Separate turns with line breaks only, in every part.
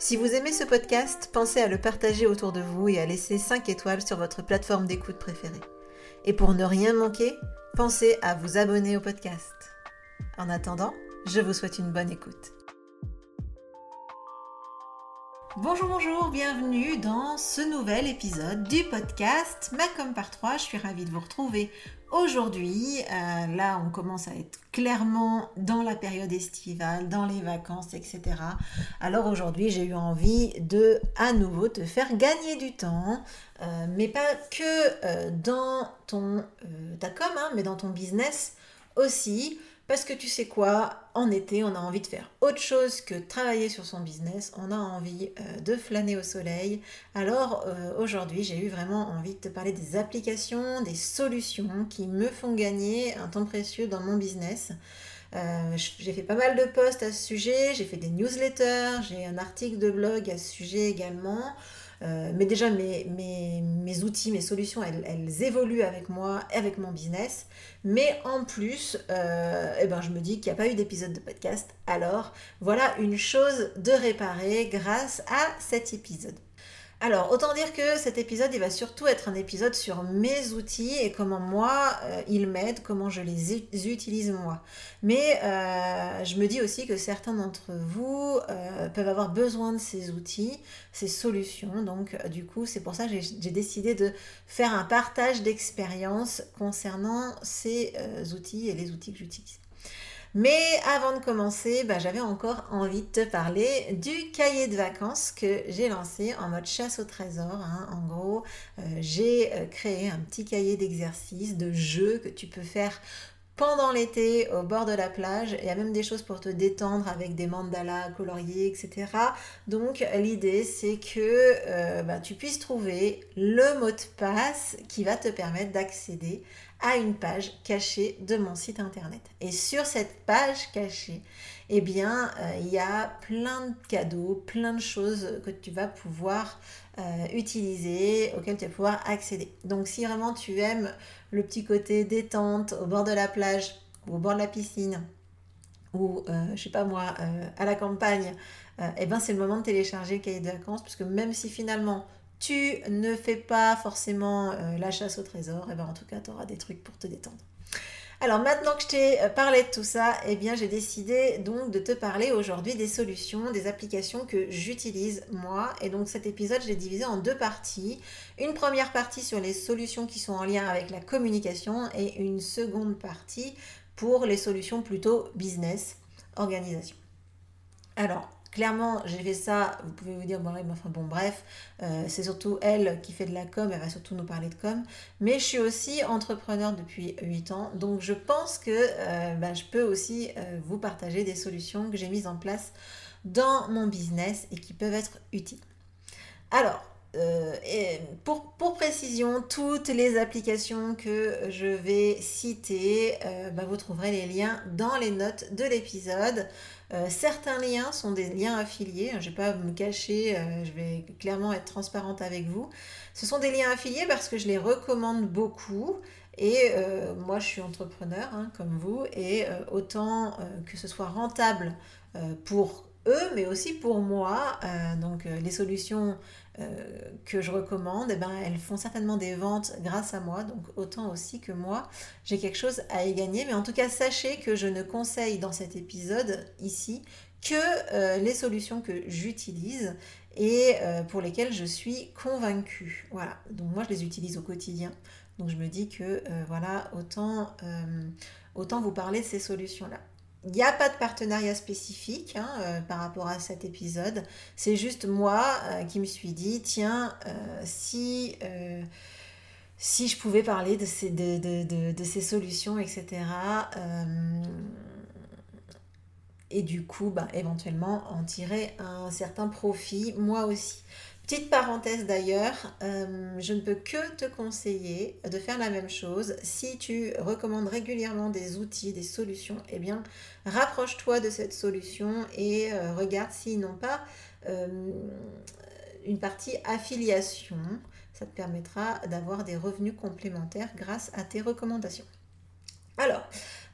Si vous aimez ce podcast, pensez à le partager autour de vous et à laisser 5 étoiles sur votre plateforme d'écoute préférée. Et pour ne rien manquer, pensez à vous abonner au podcast. En attendant, je vous souhaite une bonne écoute. Bonjour, bonjour, bienvenue dans ce nouvel épisode du podcast Macom par 3. Je suis ravie de vous retrouver aujourd'hui. Euh, là, on commence à être clairement dans la période estivale, dans les vacances, etc. Alors aujourd'hui, j'ai eu envie de à nouveau te faire gagner du temps, euh, mais pas que euh, dans ton ta com, hein, mais dans ton business aussi. Parce que tu sais quoi, en été, on a envie de faire autre chose que travailler sur son business, on a envie euh, de flâner au soleil. Alors euh, aujourd'hui, j'ai eu vraiment envie de te parler des applications, des solutions qui me font gagner un temps précieux dans mon business. Euh, j'ai fait pas mal de posts à ce sujet, j'ai fait des newsletters, j'ai un article de blog à ce sujet également. Euh, mais déjà, mes, outils, mes solutions, elles, évoluent avec moi, avec mon business. Mais en plus, euh, eh ben, je me dis qu'il n'y a pas eu d'épisode de podcast. Alors, voilà une chose de réparer grâce à cet épisode. Alors, autant dire que cet épisode, il va surtout être un épisode sur mes outils et comment moi, euh, ils m'aident, comment je les utilise moi. Mais euh, je me dis aussi que certains d'entre vous euh, peuvent avoir besoin de ces outils, ces solutions. Donc, du coup, c'est pour ça que j'ai décidé de faire un partage d'expérience concernant ces outils et les outils que j'utilise. Mais avant de commencer, bah, j'avais encore envie de te parler du cahier de vacances que j'ai lancé en mode chasse au trésor. Hein. En gros, euh, j'ai euh, créé un petit cahier d'exercices, de jeux que tu peux faire pendant l'été au bord de la plage. Il y a même des choses pour te détendre avec des mandalas coloriés, etc. Donc l'idée c'est que euh, bah, tu puisses trouver le mot de passe qui va te permettre d'accéder à une page cachée de mon site internet. Et sur cette page cachée, eh bien, euh, il y a plein de cadeaux, plein de choses que tu vas pouvoir euh, utiliser, auxquelles tu vas pouvoir accéder. Donc, si vraiment tu aimes le petit côté détente au bord de la plage ou au bord de la piscine, ou euh, je sais pas moi, à la campagne, eh ben c'est le moment de télécharger le cahier de vacances, puisque même si finalement tu ne fais pas forcément euh, la chasse au trésor, et eh ben en tout cas, tu auras des trucs pour te détendre. Alors maintenant que je t'ai euh, parlé de tout ça, eh bien j'ai décidé donc de te parler aujourd'hui des solutions, des applications que j'utilise moi. Et donc cet épisode, je l'ai divisé en deux parties. Une première partie sur les solutions qui sont en lien avec la communication et une seconde partie pour les solutions plutôt business, organisation. Alors, Clairement, j'ai fait ça, vous pouvez vous dire, bon, enfin bon, bref, euh, c'est surtout elle qui fait de la com, elle va surtout nous parler de com. Mais je suis aussi entrepreneur depuis 8 ans, donc je pense que euh, bah, je peux aussi euh, vous partager des solutions que j'ai mises en place dans mon business et qui peuvent être utiles. Alors, pour, pour, précision, toutes les applications que je vais citer, bah, vous trouverez les liens dans les notes de l'épisode. Euh, certains liens sont des liens affiliés, je ne vais pas me cacher, euh, je vais clairement être transparente avec vous. Ce sont des liens affiliés parce que je les recommande beaucoup. Et euh, moi, je suis entrepreneur, hein, comme vous, et autant que ce soit rentable pour eux, mais aussi pour moi. donc, les solutions que je recommande, eh ben, elles font certainement des ventes grâce à moi, donc autant aussi que moi, j'ai quelque chose à y gagner. Mais en tout cas, sachez que je ne conseille dans cet épisode ici que euh, les solutions que j'utilise et pour lesquels je suis convaincue. Voilà, donc moi je les utilise au quotidien. Donc je me dis que voilà, autant, autant vous parler de ces solutions-là. Il n'y a pas de partenariat spécifique hein, euh, par rapport à cet épisode. C'est juste moi euh, qui me suis dit, tiens, euh, si, si je pouvais parler de ces, de, ces solutions, etc. et du coup, bah, éventuellement, en tirer un certain profit, moi aussi. Petite parenthèse d'ailleurs, euh, je ne peux que te conseiller de faire la même chose. Si tu recommandes régulièrement des outils, des solutions, eh bien, rapproche-toi de cette solution et euh, regarde s'ils n'ont pas euh, une partie affiliation. Ça te permettra d'avoir des revenus complémentaires grâce à tes recommandations. Alors,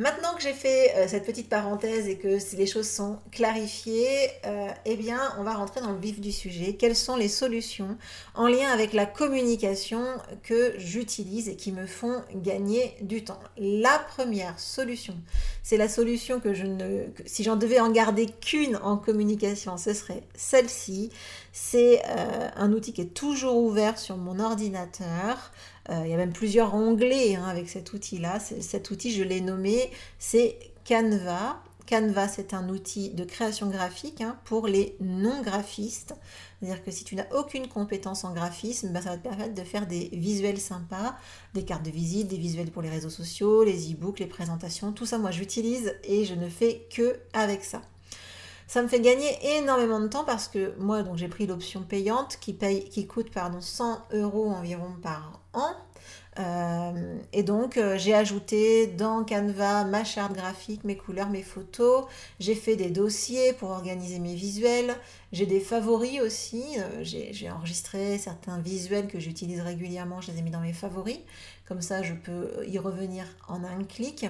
Maintenant que j'ai fait euh, cette petite parenthèse et que les choses sont clarifiées, euh, eh bien, on va rentrer dans le vif du sujet. Quelles sont les solutions en lien avec la communication que j'utilise et qui me font gagner du temps? La première solution, c'est la solution que je ne... si j'en devais en garder qu'une en communication, ce serait celle-ci. C'est euh, un outil qui est toujours ouvert sur mon ordinateur. Euh, il y a même plusieurs onglets hein, avec cet outil-là. Cet outil, je l'ai nommé, c'est Canva. Canva, c'est un outil de création graphique hein, pour les non-graphistes. C'est-à-dire que si tu n'as aucune compétence en graphisme, bah, ça va te permettre de faire des visuels sympas, des cartes de visite, des visuels pour les réseaux sociaux, les e-books, les présentations. Tout ça, moi, j'utilise et je ne fais que avec ça. Ça me fait gagner énormément de temps parce que moi, donc j'ai pris l'option payante qui, paye, qui coûte pardon, 100 euros environ par an. Euh, et donc, euh, j'ai ajouté dans Canva ma charte graphique, mes couleurs, mes photos. J'ai fait des dossiers pour organiser mes visuels. J'ai des favoris aussi. Euh, j'ai enregistré certains visuels que j'utilise régulièrement. Je les ai mis dans mes favoris. Comme ça, je peux y revenir en un clic.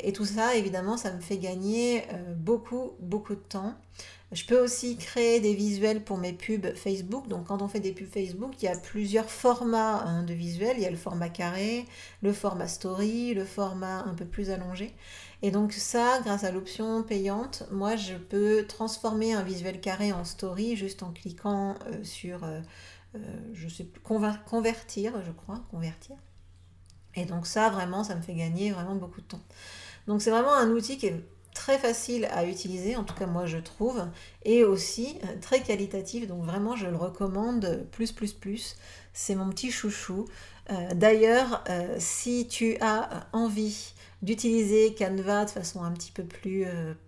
Et tout ça, évidemment, ça me fait gagner euh, beaucoup, beaucoup de temps. Je peux aussi créer des visuels pour mes pubs Facebook. Donc quand on fait des pubs Facebook, il y a plusieurs formats hein, de visuels. Il y a le format carré, le format story, le format un peu plus allongé. Et donc ça, grâce à l'option payante, moi je peux transformer un visuel carré en story juste en cliquant euh, sur, euh, je sais plus, convertir, je crois, convertir. Et donc ça, vraiment, ça me fait gagner vraiment beaucoup de temps. Donc c'est vraiment un outil qui est très facile à utiliser, en tout cas moi je trouve, et aussi euh, très qualitatif, donc vraiment je le recommande plus, plus, plus. C'est mon petit chouchou. Euh, d'ailleurs, euh, si tu as envie d'utiliser Canva de façon un petit peu plus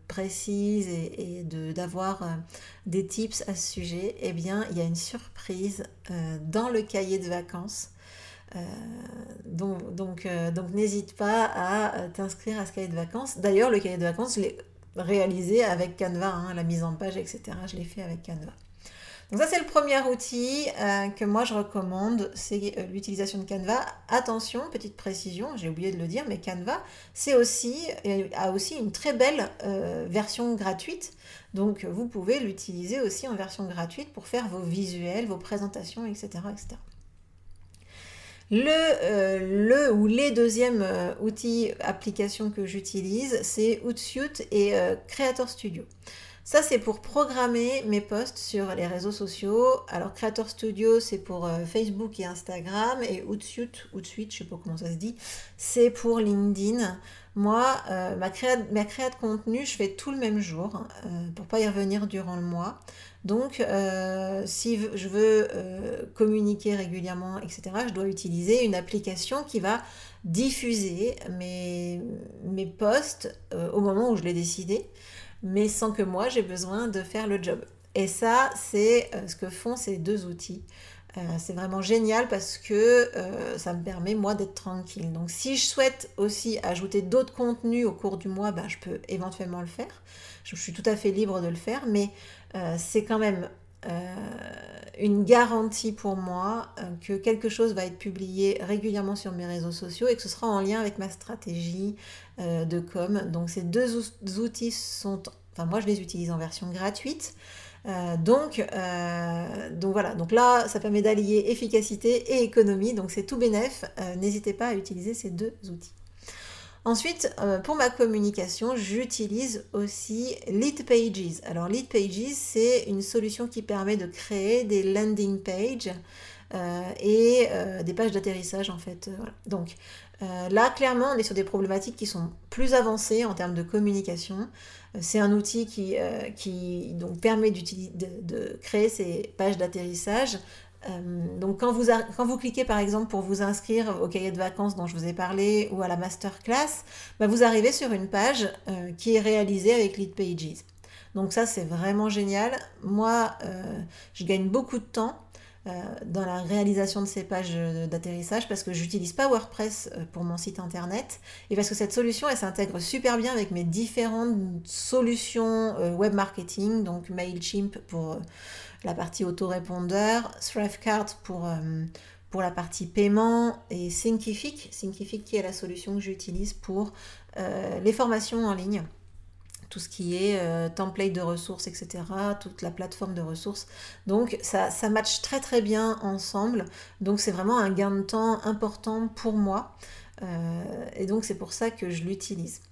précise et, d'avoir des tips à ce sujet, eh bien il y a une surprise dans le cahier de vacances euh, euh, donc n'hésite pas à euh, t'inscrire à ce cahier de vacances. D'ailleurs, le cahier de vacances, je l'ai réalisé avec Canva, hein, la mise en page, etc. Je l'ai fait avec Canva. Donc ça, c'est le premier outil que moi je recommande, c'est l'utilisation de Canva. Attention, petite précision, j'ai oublié de le dire, mais Canva, c'est aussi, a aussi une très belle version gratuite. Donc vous pouvez l'utiliser aussi en version gratuite pour faire vos visuels, vos présentations, etc. Le, euh, le ou les deuxièmes euh, outils, applications que j'utilise, c'est Hootsuite et euh, Creator Studio. Ça, c'est pour programmer mes posts sur les réseaux sociaux. Alors, Creator Studio, c'est pour Facebook et Instagram. Et Hootsuite, Hootsuite, je sais pas comment ça se dit, c'est pour LinkedIn. Moi, ma, créa, ma créa de contenu, je fais tout le même jour pour pour pas y revenir durant le mois. Donc, euh, si je veux euh, communiquer régulièrement, etc., je dois utiliser une application qui va diffuser mes, mes posts euh, au moment où je l'ai décidé, mais sans que moi j'ai besoin de faire le job. Et ça, c'est ce que font ces deux outils. c'est vraiment génial parce que ça me permet moi d'être tranquille. Donc si je souhaite aussi ajouter d'autres contenus au cours du mois, ben, je peux éventuellement le faire. Je, suis tout à fait libre de le faire, mais euh, c'est quand même euh, une garantie pour moi euh, que quelque chose va être publié régulièrement sur mes réseaux sociaux et que ce sera en lien avec ma stratégie de com. Donc ces deux outils sont, enfin moi je les utilise en version gratuite. donc, donc voilà, donc là ça permet d'allier efficacité et économie, donc c'est tout bénef. N'hésitez pas à utiliser ces deux outils. Ensuite, pour ma communication, j'utilise aussi Lead Pages. Alors Lead Pages, c'est une solution qui permet de créer des landing pages et des pages d'atterrissage en fait. Donc là, clairement, on est sur des problématiques qui sont plus avancées en termes de communication. C'est un outil qui, qui donc, permet de, créer ces pages d'atterrissage euh, donc quand vous, cliquez par exemple pour vous inscrire au cahier de vacances dont je vous ai parlé ou à la masterclass, bah vous arrivez sur une page euh, qui est réalisée avec Lead Pages. Donc ça c'est vraiment génial. Moi euh, je gagne beaucoup de temps dans la réalisation de ces pages d'atterrissage parce que j'utilise pas WordPress pour mon site internet et parce que cette solution elle s'intègre super bien avec mes différentes solutions web marketing donc Mailchimp pour la partie autorépondeur, Thrivecart pour, euh, pour la partie paiement et Thinkific, Thinkific qui est la solution que j'utilise pour euh, les formations en ligne tout ce qui est euh, template de ressources, etc., toute la plateforme de ressources. Donc ça, ça match très très bien ensemble. Donc c'est vraiment un gain de temps important pour moi. et donc c'est pour ça que je l'utilise.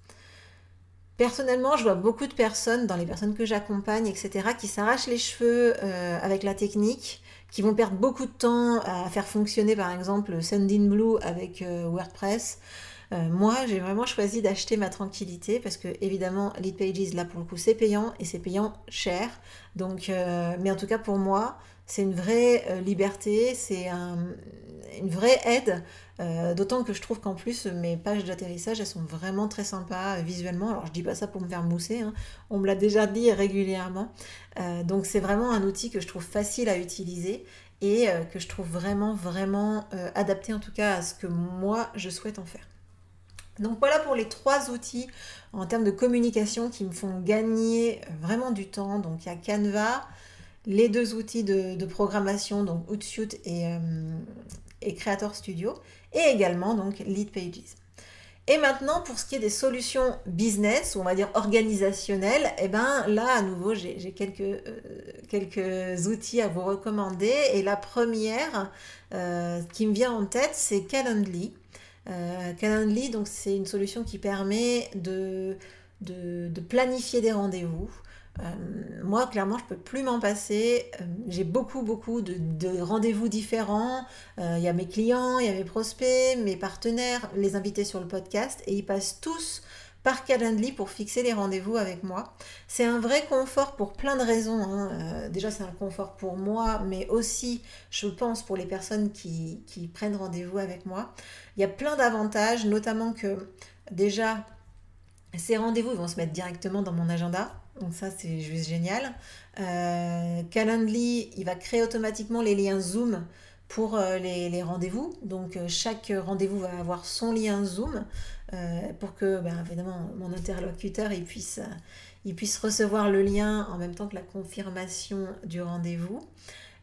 Personnellement, je vois beaucoup de personnes, dans les personnes que j'accompagne, etc., qui s'arrachent les cheveux euh, avec la technique, qui vont perdre beaucoup de temps à faire fonctionner, par exemple, Sendinblue avec euh, WordPress. Euh, moi, j'ai vraiment choisi d'acheter ma tranquillité parce que, évidemment, Lead Pages, là, pour le coup, c'est payant et c'est payant cher. Donc, mais en tout cas, pour moi, c'est une vraie liberté, c'est une vraie aide euh, d'autant que je trouve qu'en plus, mes pages d'atterrissage, elles sont vraiment très sympas euh, visuellement. Alors, je dis pas ça pour me faire mousser, hein. on me l'a déjà dit régulièrement. Euh, donc, c'est vraiment un outil que je trouve facile à utiliser et que je trouve vraiment, vraiment adapté en tout cas à ce que moi, je souhaite en faire. Donc voilà pour les trois outils en termes de communication qui me font gagner vraiment du temps. Donc il y a Canva, les deux outils de, programmation, donc Hootsuite et, et Creator Studio, et également donc Lead Pages. Et maintenant, pour ce qui est des solutions business, ou on va dire organisationnelles, et eh ben là, à nouveau, j'ai quelques, euh, quelques outils à vous recommander. Et la première euh, qui me vient en tête, c'est Calendly. Euh, Calendly, donc c'est une solution qui permet de, de planifier des rendez-vous. Euh, moi, clairement, je peux plus m'en passer. Euh, j'ai beaucoup, beaucoup de, rendez-vous différents. Euh, il y a mes clients, il y a mes prospects, mes partenaires, les invités sur le podcast, et ils passent tous par Calendly pour fixer les rendez-vous avec moi. C'est un vrai confort pour plein de raisons. Hein. déjà, c'est un confort pour moi, mais aussi, je pense, pour les personnes qui prennent rendez-vous avec moi. Il y a plein d'avantages, notamment que déjà, ces rendez-vous vont se mettre directement dans mon agenda. Donc ça, c'est juste génial. Euh, Calendly, il va créer automatiquement les liens Zoom pour euh, les, rendez-vous. Donc euh, chaque rendez-vous va avoir son lien Zoom pour que, ben, évidemment, mon interlocuteur puisse recevoir le lien en même temps que la confirmation du rendez-vous.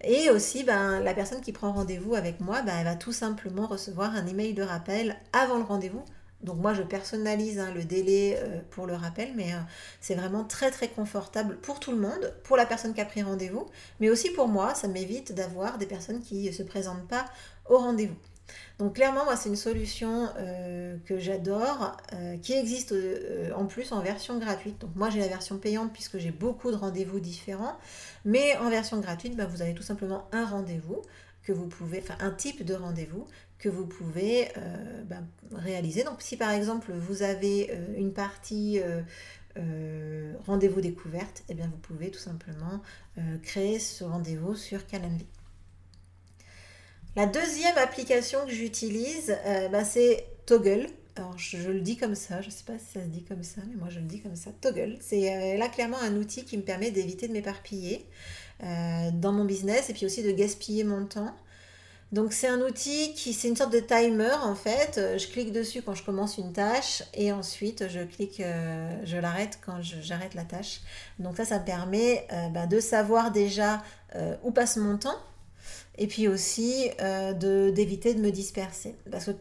Et aussi, ben, la personne qui prend rendez-vous avec moi, ben, elle va tout simplement recevoir un email de rappel avant le rendez-vous donc moi, je personnalise hein, le délai euh, pour le rappel, mais euh, c'est vraiment très très confortable pour tout le monde, pour la personne qui a pris rendez-vous, mais aussi pour moi, ça m'évite d'avoir des personnes qui ne se présentent pas au rendez-vous. Donc clairement, moi, c'est une solution euh, que j'adore, qui existe en plus en version gratuite. Donc moi, j'ai la version payante puisque j'ai beaucoup de rendez-vous différents, mais en version gratuite, bah, vous avez tout simplement un rendez-vous que vous pouvez, enfin un type de rendez-vous que vous pouvez euh, ben, réaliser. Donc si par exemple vous avez euh, une partie euh, rendez-vous découverte, eh bien vous pouvez tout simplement créer ce rendez-vous sur Calendly. La deuxième application que j'utilise, ben, c'est Toggle. Alors je, le dis comme ça, je ne sais pas si ça se dit comme ça, mais moi je le dis comme ça, Toggle. C'est là clairement un outil qui me permet d'éviter de m'éparpiller dans mon business et puis aussi de gaspiller mon temps. Donc c'est un outil qui, c'est une sorte de timer en fait. Euh, je clique dessus quand je commence une tâche et ensuite je clique, euh, je l'arrête quand j'arrête la tâche. Donc ça, ça me permet euh, bah, de savoir déjà où passe mon temps et puis aussi d'éviter de me disperser. Parce que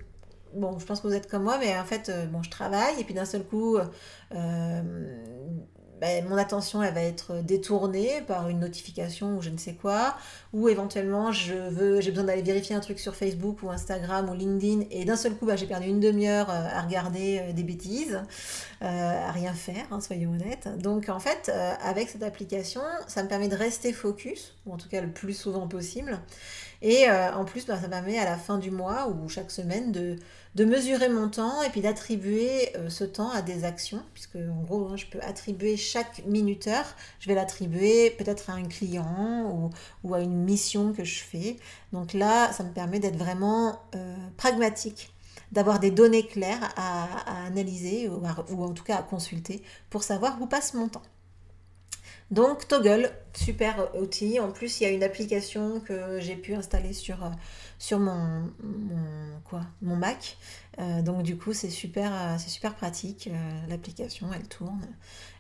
bon, je pense que vous êtes comme moi, mais en fait, bon, je travaille et puis d'un seul coup, ben, mon attention elle va être détournée par une notification ou je ne sais quoi, ou éventuellement j'ai besoin d'aller vérifier un truc sur Facebook ou Instagram ou LinkedIn et d'un seul coup ben, j'ai perdu une demi-heure euh, à regarder euh, des bêtises, à rien faire, hein, soyons honnêtes. Donc en fait avec cette application ça me permet de rester focus, ou en tout cas le plus souvent possible, et en plus ben, ça me permet à la fin du mois ou chaque semaine de de mesurer mon temps et puis d'attribuer euh, ce temps à des actions, puisque en gros, hein, je peux attribuer chaque minuteur, je vais l'attribuer peut-être à un client ou, à une mission que je fais. Donc là, ça me permet d'être vraiment euh, pragmatique d'avoir des données claires à, analyser ou, ou, en tout cas à consulter pour savoir où passe mon temps. Donc Toggle, super outil. En plus, il y a une application que j'ai pu installer sur, euh, sur mon, quoi, mon Mac. Euh, donc du coup, c'est super, euh, c'est super pratique. L'application, elle tourne.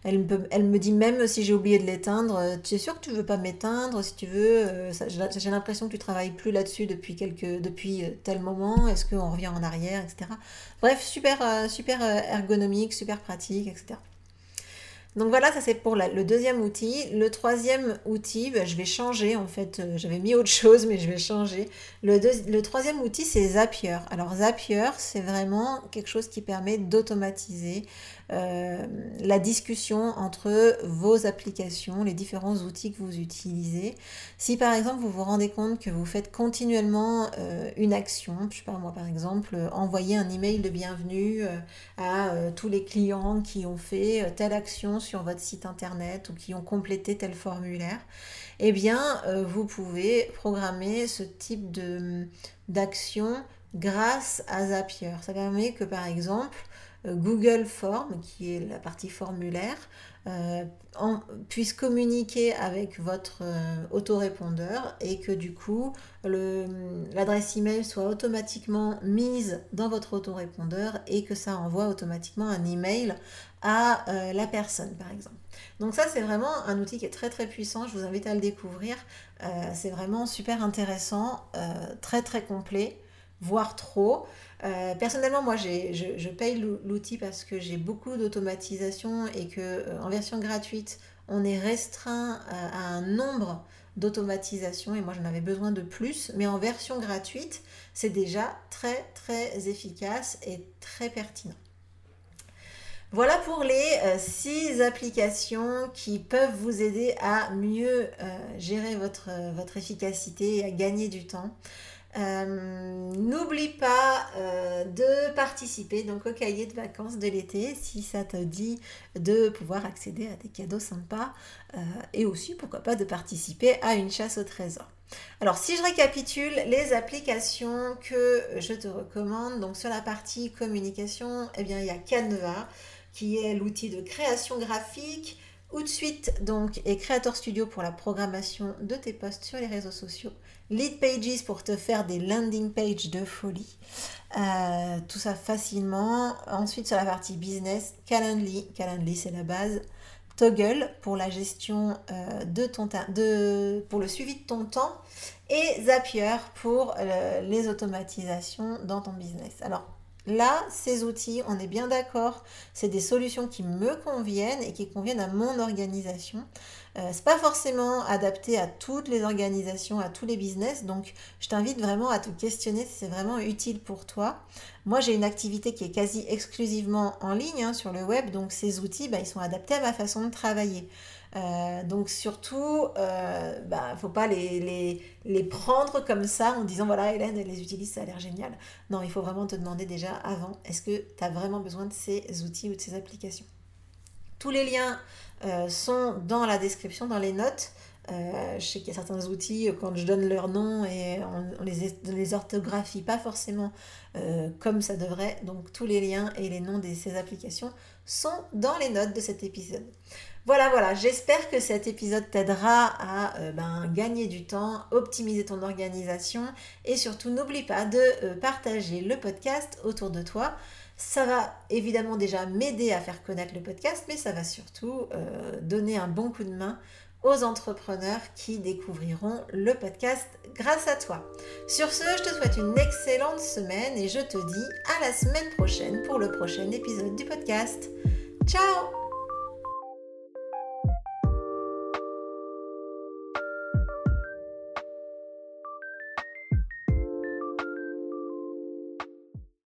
Elle me, elle me dit même si j'ai oublié de l'éteindre, tu es sûr que tu veux pas m'éteindre Si tu veux, j'ai l'impression que tu travailles plus là-dessus depuis, quelques, depuis tel moment. Est-ce qu'on revient en arrière, etc. Bref, super, super ergonomique, super pratique, etc. Donc voilà, ça c'est pour le deuxième outil. Le troisième outil, ben, je vais changer en fait. Euh, j'avais mis autre chose, mais je vais changer. Le, troisième outil, c'est Zapier. Alors Zapier, c'est vraiment quelque chose qui permet d'automatiser euh, la discussion entre vos applications, les différents outils que vous utilisez. Si par exemple vous vous rendez compte que vous faites continuellement euh, une action, je sais pas moi par exemple, envoyer un email de bienvenue à tous les clients qui ont fait telle action sur votre site internet ou qui ont complété tel formulaire, eh bien, euh, vous pouvez programmer ce type d'action grâce à Zapier. Ça permet que, par exemple, euh, Google Form, qui est la partie formulaire, euh, puisse communiquer avec votre euh, autorépondeur et que du coup l'adresse email soit automatiquement mise dans votre autorépondeur et que ça envoie automatiquement un email à euh, la personne par exemple. Donc ça c'est vraiment un outil qui est très très puissant, je vous invite à le découvrir. c'est vraiment super intéressant, très très complet, voire trop. Euh, personnellement, moi, je, paye l'outil parce que j'ai beaucoup d'automatisation et que euh, en version gratuite, on est restreint euh, à, un nombre d'automatisation et moi, j'en avais besoin de plus. Mais en version gratuite, c'est déjà très, très efficace et très pertinent. Voilà pour les six applications qui peuvent vous aider à mieux gérer votre efficacité et à gagner du temps. Euh, n'oublie pas euh, de participer donc au cahier de vacances de l'été si ça te dit de pouvoir accéder à des cadeaux sympas euh, et aussi pourquoi pas de participer à une chasse au trésor. Alors si je récapitule les applications que je te recommande, donc sur la partie communication, eh bien il y a Canva qui est l'outil de création graphique, Outsuite donc et Creator Studio pour la programmation de tes posts sur les réseaux sociaux. Lead Pages pour te faire des landing pages de folie. Euh, tout ça facilement. Ensuite, sur la partie business, Calendly. Calendly, c'est la base. Toggle pour la gestion euh, de ton de, pour le suivi de ton temps et Zapier pour euh, les automatisations dans ton business. Alors Là, ces outils, on est bien d'accord, c'est des solutions qui me conviennent et qui conviennent à mon organisation. Euh, c'est pas forcément adapté à toutes les organisations, à tous les business, donc je t'invite vraiment à te questionner si c'est vraiment utile pour toi. Moi, j'ai une activité qui est quasi exclusivement en ligne hein, sur le web, donc ces outils, bah, ils sont adaptés à ma façon de travailler. Euh, donc surtout, il euh, bah, faut pas les, les, prendre comme ça en disant voilà Hélène elle les utilise, ça a l'air génial. Non, il faut vraiment te demander déjà avant, est-ce que tu as vraiment besoin de ces outils ou de ces applications? Tous les liens euh, sont dans la description, dans les notes. je sais qu'il y a certains outils, quand je donne leur nom et on, ne les, les, orthographie pas forcément comme ça devrait. Donc tous les liens et les noms de ces applications sont dans les notes de cet épisode. Voilà, voilà, j'espère que cet épisode t'aidera à euh, ben, gagner du temps, optimiser ton organisation et surtout n'oublie pas de euh, partager le podcast autour de toi. Ça va évidemment déjà m'aider à faire connaître le podcast, mais ça va surtout euh, donner un bon coup de main aux entrepreneurs qui découvriront le podcast grâce à toi. Sur ce, je te souhaite une excellente semaine et je te dis à la semaine prochaine pour le prochain épisode du podcast. Ciao